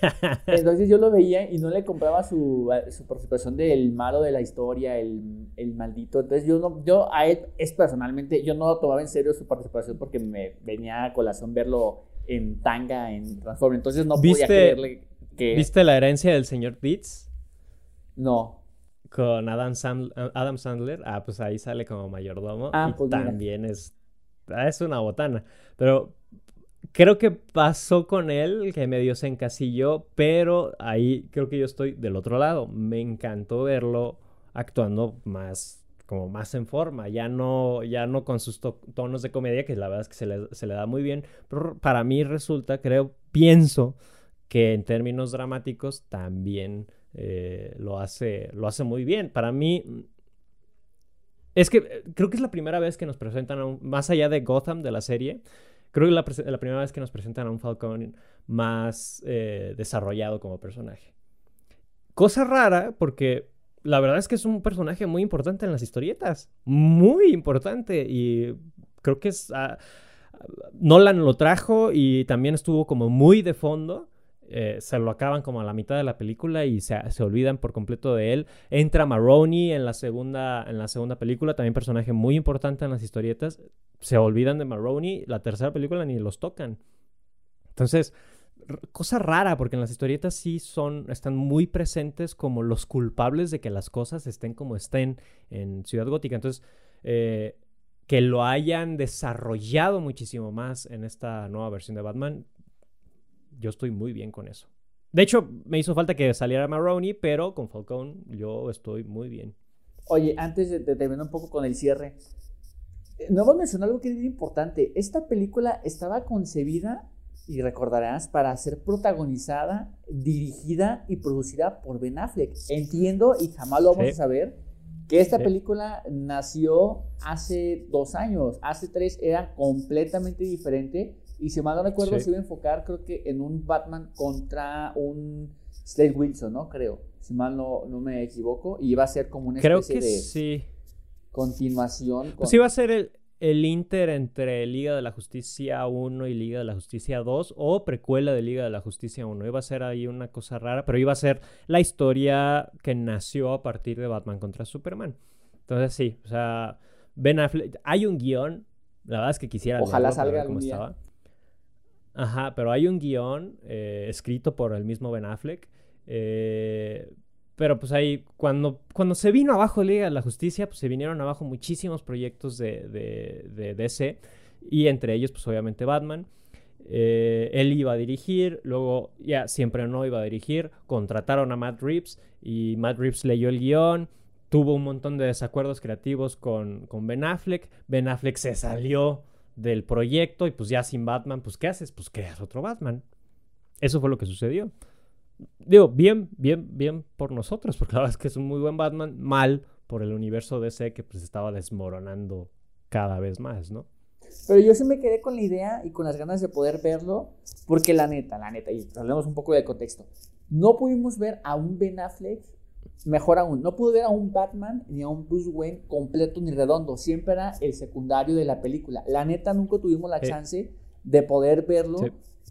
entonces yo lo veía y no le compraba su, su participación del malo de la historia, el, el, maldito. Entonces yo no, yo a él es personalmente, yo no tomaba en serio su participación porque me venía a colación verlo en tanga, en Transformers. Entonces no podía creerle que. ¿Viste la herencia del señor Deeds? No. Con Adam, Adam Sandler. Ah, pues ahí sale como mayordomo. Ah, pues también es. Ah, es una botana. Pero creo que pasó con él, que medio se encasilló, pero ahí creo que yo estoy del otro lado. Me encantó verlo actuando más como más en forma, ya no, ya no con sus tonos de comedia, que la verdad es que se le, se le, da muy bien, pero para mí resulta, creo, pienso que en términos dramáticos también eh, lo, hace, lo hace muy bien. Para mí, es que creo que es la primera vez que nos presentan, más allá de Gotham, de la serie, Creo que es la, primera vez que nos presentan a un Falcón más eh, desarrollado como personaje. Cosa rara, porque la verdad es que es un personaje muy importante en las historietas. Muy importante. Y creo que es. Ah, Nolan lo trajo y también estuvo como muy de fondo. Eh, se lo acaban como a la mitad de la película y se, olvidan por completo de él. Entra Maroney en la, segunda, en la segunda película, también personaje muy importante en las historietas. Se olvidan de Maroney, la tercera película ni los tocan. Entonces, cosa rara, porque en las historietas sí son, están muy presentes como los culpables de que las cosas estén como estén en Ciudad Gótica. Entonces, eh, que lo hayan desarrollado muchísimo más en esta nueva versión de Batman, yo estoy muy bien con eso. De hecho, me hizo falta que saliera Maroney, pero con Falcón yo estoy muy bien. Oye, antes de, terminar un poco con el cierre, eh, no voy a mencionar algo que es muy importante. Esta película estaba concebida, y recordarás, para ser protagonizada, dirigida y producida por Ben Affleck. Entiendo, y jamás lo vamos a saber, que esta película nació hace dos años, hace tres era completamente diferente y si mal no recuerdo, se iba a enfocar, creo que en un Batman contra un Slade Wilson, ¿no? Creo. Si mal no, no me equivoco. Y iba a ser como una especie creo que de sí. continuación. Pues iba a ser el, el Inter entre Liga de la Justicia 1 y Liga de la Justicia 2 o precuela de Liga de la Justicia 1. Iba a ser ahí una cosa rara, pero iba a ser la historia que nació a partir de Batman contra Superman. Entonces sí, o sea, Ben Affleck, hay un guion, la verdad es que quisiera Ojalá salga algún día. Estaba. Ajá, pero hay un guion eh, escrito por el mismo Ben Affleck. Eh, pero pues ahí, cuando, cuando se vino abajo Liga de la Justicia, pues se vinieron abajo muchísimos proyectos de, de, DC. Y entre ellos, pues obviamente Batman. Eh, él iba a dirigir, luego ya siempre no iba a dirigir. Contrataron a Matt Reeves y Matt Reeves leyó el guion. Tuvo un montón de desacuerdos creativos con, con Ben Affleck. Ben Affleck se salió del proyecto y pues ya sin Batman, pues ¿qué haces? Pues creas otro Batman. Eso fue lo que sucedió. Digo, bien, bien, bien por nosotros, porque la verdad es que es un muy buen Batman, mal por el universo DC que pues estaba desmoronando cada vez más, ¿no? Pero yo sí me quedé con la idea y con las ganas de poder verlo, porque la neta, la neta, y hablemos un poco del contexto, no pudimos ver a un Ben Affleck Mejor aún, no pude ver a un Batman ni a un Bruce Wayne completo ni redondo. Siempre era el secundario de la película. La neta, nunca tuvimos la chance de poder verlo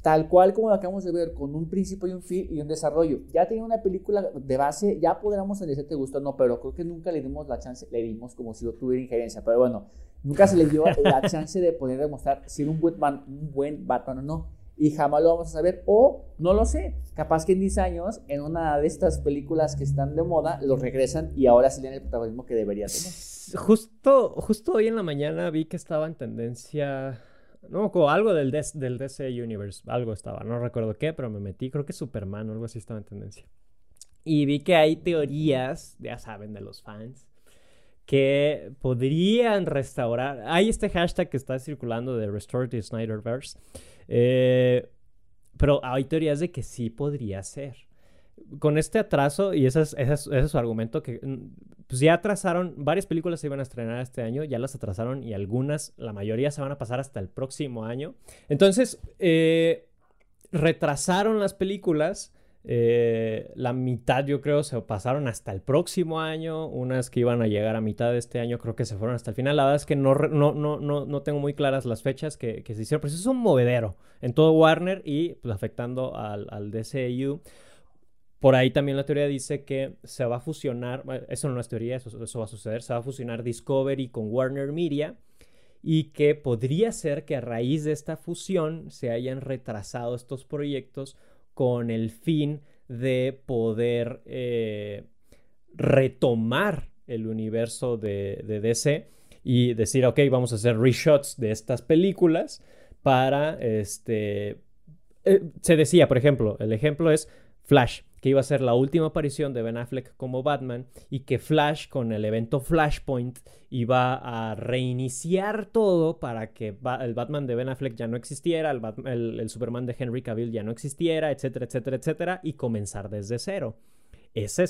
tal cual como lo acabamos de ver, con un principio y un fin y un desarrollo. Ya tenía una película de base, ya podríamos decir te gustó no, pero creo que nunca le dimos la chance, le dimos como si yo tuviera injerencia. Pero bueno, nunca se le dio la chance de poder demostrar si era un buen, un buen Batman o no y jamás lo vamos a saber. O no lo sé, capaz que en 10 años, en una de estas películas que están de moda, los regresan y ahora sí el protagonismo que debería tener. Justo, justo hoy en la mañana vi que estaba en tendencia. No, como algo del, del DC Universe, algo estaba, no recuerdo qué, pero me metí, creo que Superman o algo así estaba en tendencia. Y vi que hay teorías, ya saben, de los fans, que podrían restaurar. Hay este hashtag que está circulando de Restore the Snyderverse, eh, pero hay teorías de que sí podría ser. con este atraso, y ese es, su argumento, que mm, pues ya atrasaron, varias películas se iban a estrenar este año, ya las atrasaron y algunas, la mayoría se van a pasar hasta el próximo año. Entonces, eh, retrasaron las películas. Eh, la mitad yo creo se pasaron hasta el próximo año, unas que iban a llegar a mitad de este año creo que se fueron hasta el final. La verdad es que no, no, no, no, no tengo muy claras las fechas que, se hicieron, pero eso es un movedero en todo Warner y pues, afectando al, al DCU. Por ahí también la teoría dice que se va a fusionar, eso no es teoría, eso, eso va a suceder, se va a fusionar Discovery con Warner Media y que podría ser que a raíz de esta fusión se hayan retrasado estos proyectos con el fin de poder eh, retomar el universo de, DC y decir, ok, vamos a hacer reshots de estas películas para, este, eh, se decía, por ejemplo, el ejemplo es Flash que iba a ser la última aparición de Ben Affleck como Batman y que Flash con el evento Flashpoint iba a reiniciar todo para que el Batman de Ben Affleck ya no existiera, el, Superman de Henry Cavill ya no existiera, etcétera, etcétera, etcétera, y comenzar desde cero. Esa,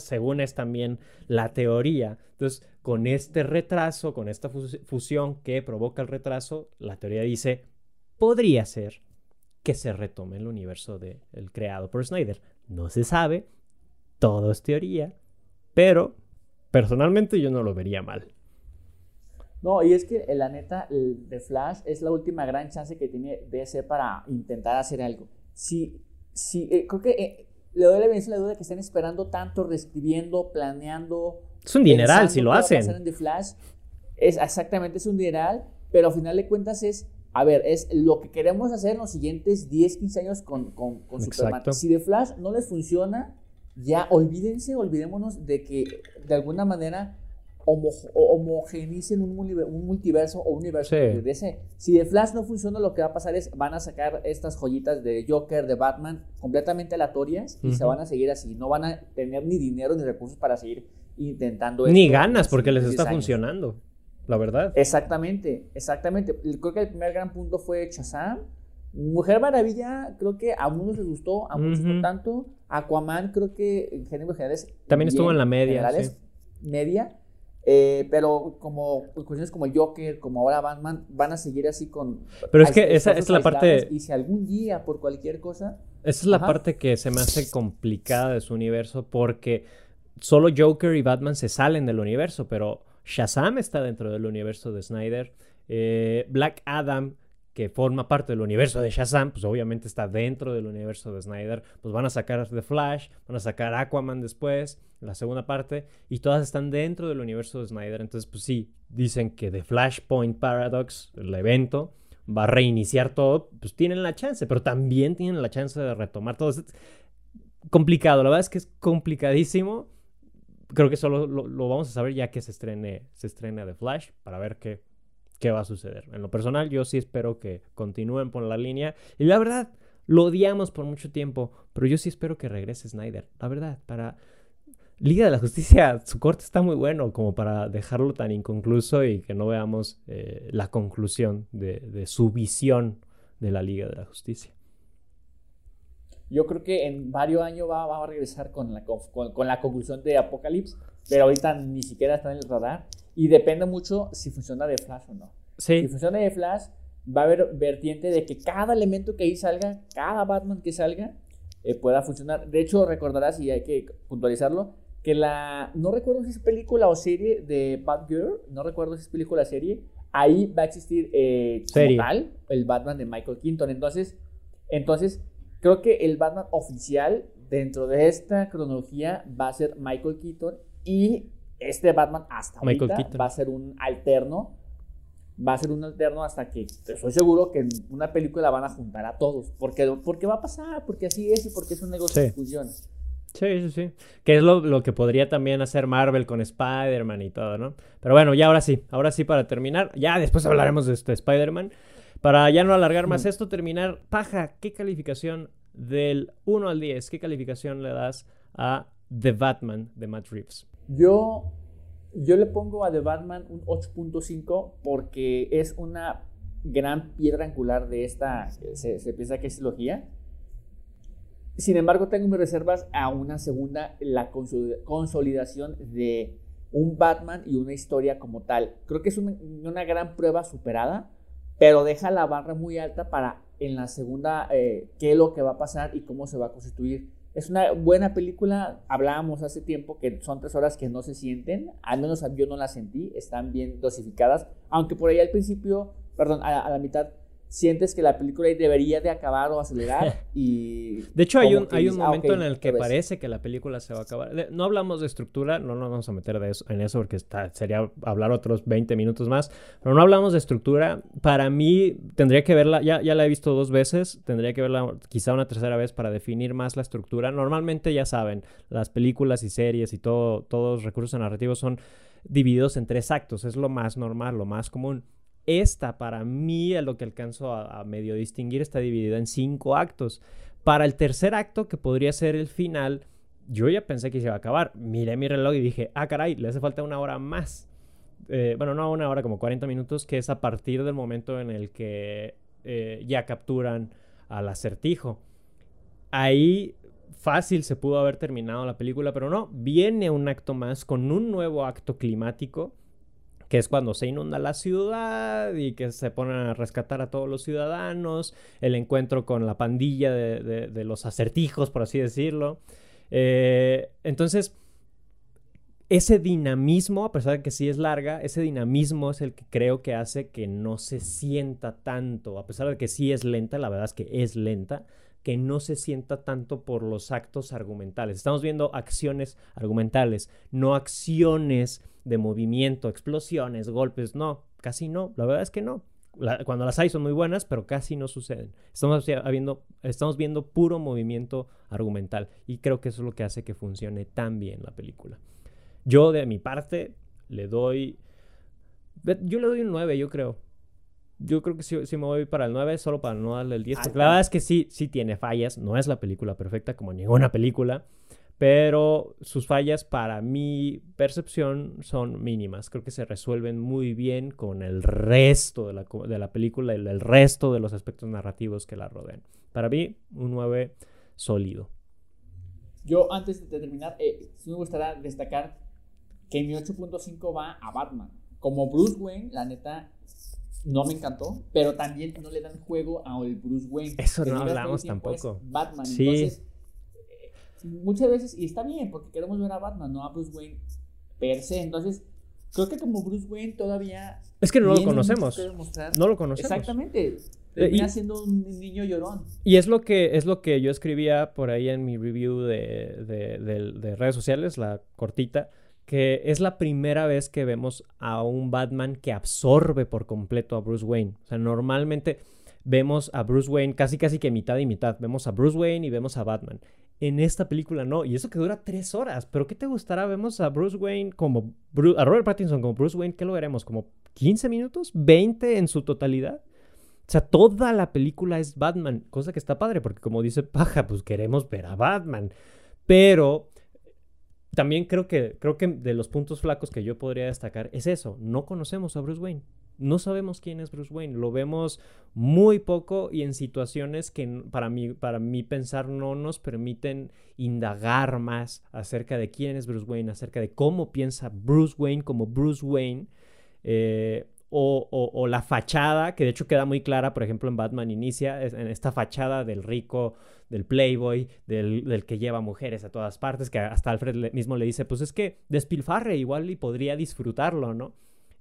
según es también la teoría. Entonces, con este retraso, con esta fusión que provoca el retraso, la teoría dice, podría ser que se retome el universo del creado por Snyder. No se sabe, todo es teoría, pero personalmente yo no lo vería mal. No, y es que eh, la neta, de Flash es la última gran chance que tiene DC para intentar hacer algo. Si, si, eh, creo que eh, le doy la la duda de que estén esperando tanto, reescribiendo, planeando. Es un dineral si lo hacen. En Flash. Es exactamente, es un dineral, pero al final de cuentas es a ver, es lo que queremos hacer en los siguientes 10, 15 años con, con, Superman. Si de Flash no les funciona, ya olvídense, olvidémonos de que de alguna manera homogenicen un, multiverso o universo de DC. Si de Flash no funciona, lo que va a pasar es van a sacar estas joyitas de Joker, de Batman, completamente aleatorias y se van a seguir así. No van a tener ni dinero ni recursos para seguir intentando. Ni ganas porque les está funcionando la verdad. Exactamente, exactamente. Creo que el primer gran punto fue Shazam. Mujer Maravilla, creo que a unos les gustó, a muchos no tanto. Aquaman, creo que en generales. También estuvo en la media. Media. Eh, pero como cuestiones como Joker, como ahora Batman, van a seguir así con. Pero es que esa, es la parte. Y si algún día, por cualquier cosa. Esa es la parte que se me hace complicada de su universo, porque solo Joker y Batman se salen del universo, pero Shazam está dentro del universo de Snyder. Eh, Black Adam, que forma parte del universo de Shazam, pues obviamente está dentro del universo de Snyder. Pues van a sacar The Flash, van a sacar Aquaman después, la segunda parte, y todas están dentro del universo de Snyder. Entonces, pues sí, dicen que The Flashpoint Paradox, el evento, va a reiniciar todo, pues tienen la chance, pero también tienen la chance de retomar todo. Complicado, la verdad es que es complicadísimo creo que solo lo, vamos a saber ya que se estrene, se estrene The Flash para ver qué, qué va a suceder. En lo personal, yo sí espero que continúen por la línea. Y la verdad, lo odiamos por mucho tiempo, pero yo sí espero que regrese Snyder. La verdad, para Liga de la Justicia, su corte está muy bueno como para dejarlo tan inconcluso y que no veamos eh, la conclusión de, de su visión de la Liga de la Justicia. Yo creo que en varios años va, a regresar con la, con, la conclusión de Apocalypse, pero ahorita ni siquiera está en el radar. Y depende mucho si funciona de Flash o no. Si funciona de Flash, va a haber vertiente de que cada elemento que ahí salga, cada Batman que salga, eh, pueda funcionar. De hecho, recordarás, y hay que puntualizarlo, que la. No recuerdo si es película o serie de Batgirl, no recuerdo si es película o serie. Ahí va a existir eh, tal el Batman de Michael Keaton. Entonces, entonces Creo que el Batman oficial dentro de esta cronología va a ser Michael Keaton y este Batman hasta ahorita va a ser un alterno. Va a ser un alterno hasta que estoy seguro que en una película van a juntar a todos. Porque, porque va a pasar, porque así es y porque es un negocio que funciona. Sí, sí, sí. Que es lo, lo, que podría también hacer Marvel con Spider-Man y todo, ¿no? Pero bueno, ya ahora sí, ahora sí para terminar. Ya después hablaremos de este Spider-Man. Para ya no alargar más esto, terminar, Paja, ¿qué calificación del 1 al 10, qué calificación le das a The Batman de Matt Reeves? Yo, yo le pongo a The Batman un 8.5 porque es una gran piedra angular de esta, se, piensa que es trilogía. Sin embargo, tengo mis reservas a una segunda, la consolidación de un Batman y una historia como tal. Creo que es una, una gran prueba superada, pero deja la barra muy alta para en la segunda eh, qué es lo que va a pasar y cómo se va a constituir. Es una buena película, hablábamos hace tiempo que son tres horas que no se sienten, al menos yo no las sentí, están bien dosificadas, aunque por ahí al principio, perdón, a la mitad sientes que la película debería de acabar o acelerar y... De hecho, hay un, hay un ah, momento en el que parece que la película se va a acabar. No hablamos de estructura, no nos vamos a meter de eso, en eso porque está, sería hablar otros 20 minutos más, pero no hablamos de estructura. Para mí, tendría que verla, ya, ya la he visto dos veces, tendría que verla quizá una tercera vez para definir más la estructura. Normalmente, ya saben, las películas y series y todo, todos los recursos narrativos son divididos en tres actos, es lo más normal, lo más común esta, para mí, a lo que alcanzo a, medio distinguir, está dividida en cinco actos. Para el tercer acto, que podría ser el final, yo ya pensé que se iba a acabar. Miré mi reloj y dije, ah, caray, le hace falta una hora más. Eh, bueno, no una hora, como 40 minutos, que es a partir del momento en el que eh, ya capturan al acertijo. Ahí fácil se pudo haber terminado la película, pero no, viene un acto más con un nuevo acto climático que es cuando se inunda la ciudad y que se ponen a rescatar a todos los ciudadanos, el encuentro con la pandilla de, los acertijos, por así decirlo. Eh, entonces, ese dinamismo, a pesar de que sí es larga, ese dinamismo es el que creo que hace que no se sienta tanto, a pesar de que sí es lenta, la verdad es que es lenta, que no se sienta tanto por los actos argumentales. Estamos viendo acciones argumentales, no acciones de movimiento, explosiones, golpes, no, casi no, la verdad es que no. cuando las hay son muy buenas, pero casi no suceden. Estamos, habiendo, estamos viendo puro movimiento argumental y creo que eso es lo que hace que funcione tan bien la película. Yo de mi parte le doy... Yo le doy un 9, yo creo. Yo creo que sí, me voy para el 9, solo para no darle el 10. Porque la verdad es que sí, sí tiene fallas. No es la película perfecta como ninguna película pero sus fallas para mi percepción son mínimas. Creo que se resuelven muy bien con el resto de la, de la película y el resto de los aspectos narrativos que la rodean. Para mí, un 9 sólido. Yo antes de terminar, eh, me gustaría destacar que mi 8.5 va a Batman. Como Bruce Wayne, la neta, no me encantó, pero también no le dan juego a el Bruce Wayne. Eso no hablamos tampoco. Batman. Sí. Entonces, muchas veces, y está bien, porque queremos ver a Batman, no a Bruce Wayne per se. Entonces, creo que como Bruce Wayne todavía. Es que no lo conocemos. No lo conocemos. Exactamente. Eh, Termina siendo un niño llorón. Y es lo que, es lo que yo escribía por ahí en mi review de, de, redes sociales, la cortita, que es la primera vez que vemos a un Batman que absorbe por completo a Bruce Wayne. O sea, normalmente vemos a Bruce Wayne casi casi que mitad y mitad. Vemos a Bruce Wayne y vemos a Batman. En esta película no, y eso que dura tres horas. ¿Pero qué te gustará? Vemos a Bruce Wayne como. a Robert Pattinson como Bruce Wayne, ¿qué lo veremos? ¿Como 15 minutos? ¿20 en su totalidad? O sea, toda la película es Batman, cosa que está padre, porque como dice Paja, pues queremos ver a Batman. Pero también creo que, creo que de los puntos flacos que yo podría destacar es eso, no conocemos a Bruce Wayne. No sabemos quién es Bruce Wayne, lo vemos muy poco y en situaciones que para mí, para mí pensar no nos permiten indagar más acerca de quién es Bruce Wayne, acerca de cómo piensa Bruce Wayne como Bruce Wayne. Eh, o, la fachada, que de hecho queda muy clara, por ejemplo, en Batman Inicia, en esta fachada del rico, del playboy, del, que lleva mujeres a todas partes, que hasta Alfred mismo le dice, pues es que despilfarre igual y podría disfrutarlo, ¿no?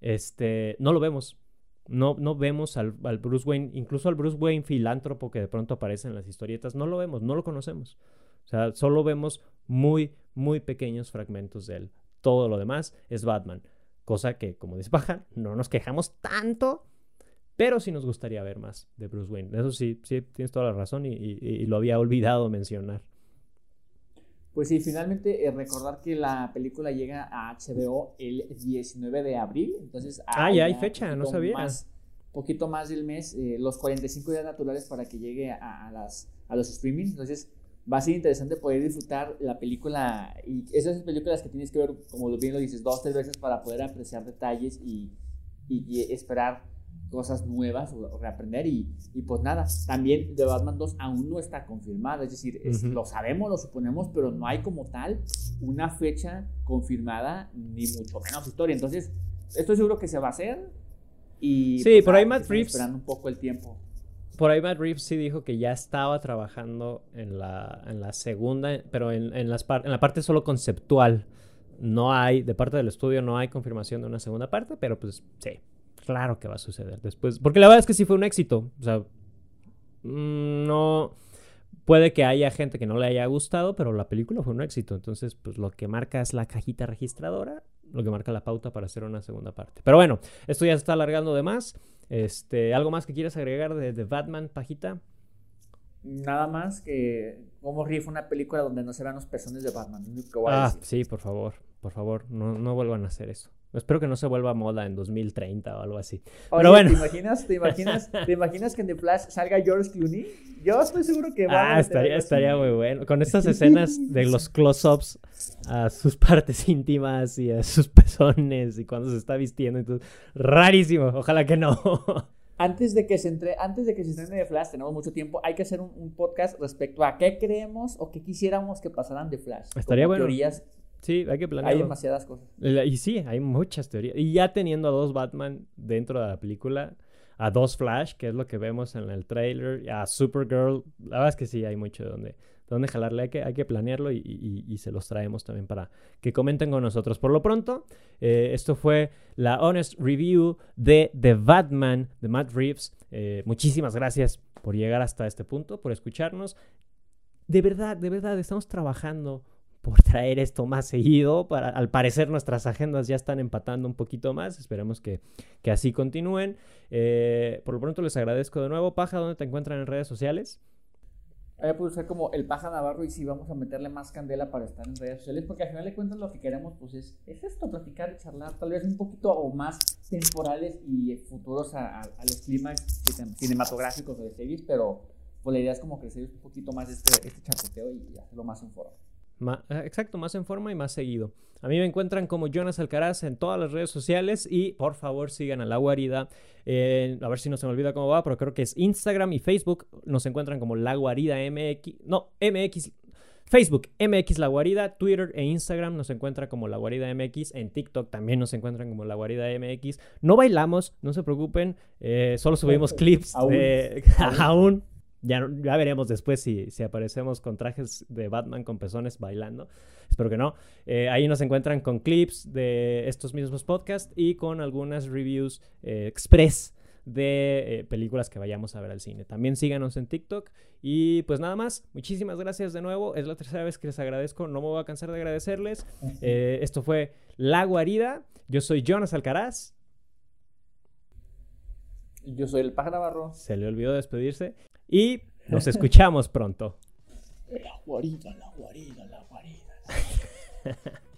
Este, no lo vemos. No, no vemos al, al, Bruce Wayne, incluso al Bruce Wayne filántropo que de pronto aparece en las historietas, no lo vemos, no lo conocemos. O sea, solo vemos muy, muy pequeños fragmentos de él. Todo lo demás es Batman. Cosa que, como dice Paja, no nos quejamos tanto, pero sí nos gustaría ver más de Bruce Wayne. Eso sí, sí, tienes toda la razón y, lo había olvidado mencionar. Pues sí, finalmente eh, recordar que la película llega a HBO el 19 de abril, entonces... Ah, ya hay fecha, no sabía. Más, poquito más del mes, eh, los 45 días naturales para que llegue a, las, a los streamings, entonces va a ser interesante poder disfrutar la película y esas películas que tienes que ver, como bien lo dices, dos, tres veces para poder apreciar detalles y, y, esperar cosas nuevas o reaprender y, y, pues nada, también The Batman 2 aún no está confirmada, es decir, lo sabemos, lo suponemos, pero no hay como tal una fecha confirmada ni mucho menos historia, entonces estoy seguro que se va a hacer y sí, pues, por ahí Matt Reeves esperando un poco el tiempo. Por ahí Matt Reeves sí dijo que ya estaba trabajando en la, en la segunda, pero en, en, las en la parte solo conceptual. No hay, de parte del estudio no hay confirmación de una segunda parte, pero pues sí, claro que va a suceder después. Porque la verdad es que sí fue un éxito. O sea, mm, no. Puede que haya gente que no le haya gustado, pero la película fue un éxito. Entonces, pues lo que marca es la cajita registradora, lo que marca la pauta para hacer una segunda parte. Pero bueno, esto ya se está alargando de más. Este, ¿Algo más que quieras agregar de, de Batman, Pajita? Nada más que como fue una película donde no se vean los pezones de Batman. ah, sí, por favor, por favor, no, no vuelvan a hacer eso. Espero que no se vuelva moda en 2030 o algo así. Pero bueno. ¿te imaginas, te, imaginas, ¿Te imaginas que en The Flash salga George Clooney? Yo estoy seguro que va ah, estaría, estaría muy bueno. Con estas escenas de los close-ups a sus partes íntimas y a sus pezones y cuando se está vistiendo. Entonces, rarísimo. Ojalá que no. Antes de que se entre, antes de que se estrene The Flash, tenemos mucho tiempo, hay que hacer un, podcast respecto a qué creemos o qué quisiéramos que pasaran de Flash. Estaría bueno. Sí, hay que planearlo. Hay demasiadas cosas. Y sí, hay muchas teorías. Y ya teniendo a dos Batman dentro de la película, a dos Flash, que es lo que vemos en el trailer, a Supergirl, la verdad es que sí, hay mucho de donde, donde jalarle. Hay que, hay que planearlo y, se los traemos también para que comenten con nosotros. Por lo pronto, eh, esto fue la Honest Review de The Batman de Matt Reeves. Eh, muchísimas gracias por llegar hasta este punto, por escucharnos. De verdad, de verdad, estamos trabajando por traer esto más seguido. Para, al parecer nuestras agendas ya están empatando un poquito más. Esperemos que, que así continúen. Eh, por lo pronto les agradezco de nuevo. Paja, ¿dónde te encuentran en redes sociales? Ahí puede ser como el Paja Navarro y si vamos a meterle más candela para estar en redes sociales, porque al final de cuentas lo que queremos pues es, es esto, platicar y charlar, tal vez un poquito o más temporales y futuros a, los climas cinematográficos de series, pero pues, la idea es como crecer un poquito más este, este chapoteo y hacerlo más en Eh, exacto, más en forma y más seguido. A mí me encuentran como Jonas Alcaraz en todas las redes sociales y por favor sigan a La Guarida. a ver si no se me olvida cómo va, pero creo que es Instagram y Facebook. Nos encuentran como La Guarida MX. No, MX. Facebook, MX La Guarida, Twitter e Instagram nos encuentran como La Guarida MX, en TikTok también nos encuentran como La Guarida MX. No bailamos, no se preocupen, eh, solo subimos clips aún ya, veremos después si, si, aparecemos con trajes de Batman con pezones bailando. Espero que no. Eh, ahí nos encuentran con clips de estos mismos podcasts y con algunas reviews eh, express de eh, películas que vayamos a ver al cine. También síganos en TikTok. Y pues nada más, muchísimas gracias de nuevo. Es la tercera vez que les agradezco. No me voy a cansar de agradecerles. esto fue La Guarida. Yo soy Jonas Alcaraz. Yo soy el Paja Navarro. Se le olvidó despedirse. Y nos escuchamos pronto. La guarida, la guarida, la guarida.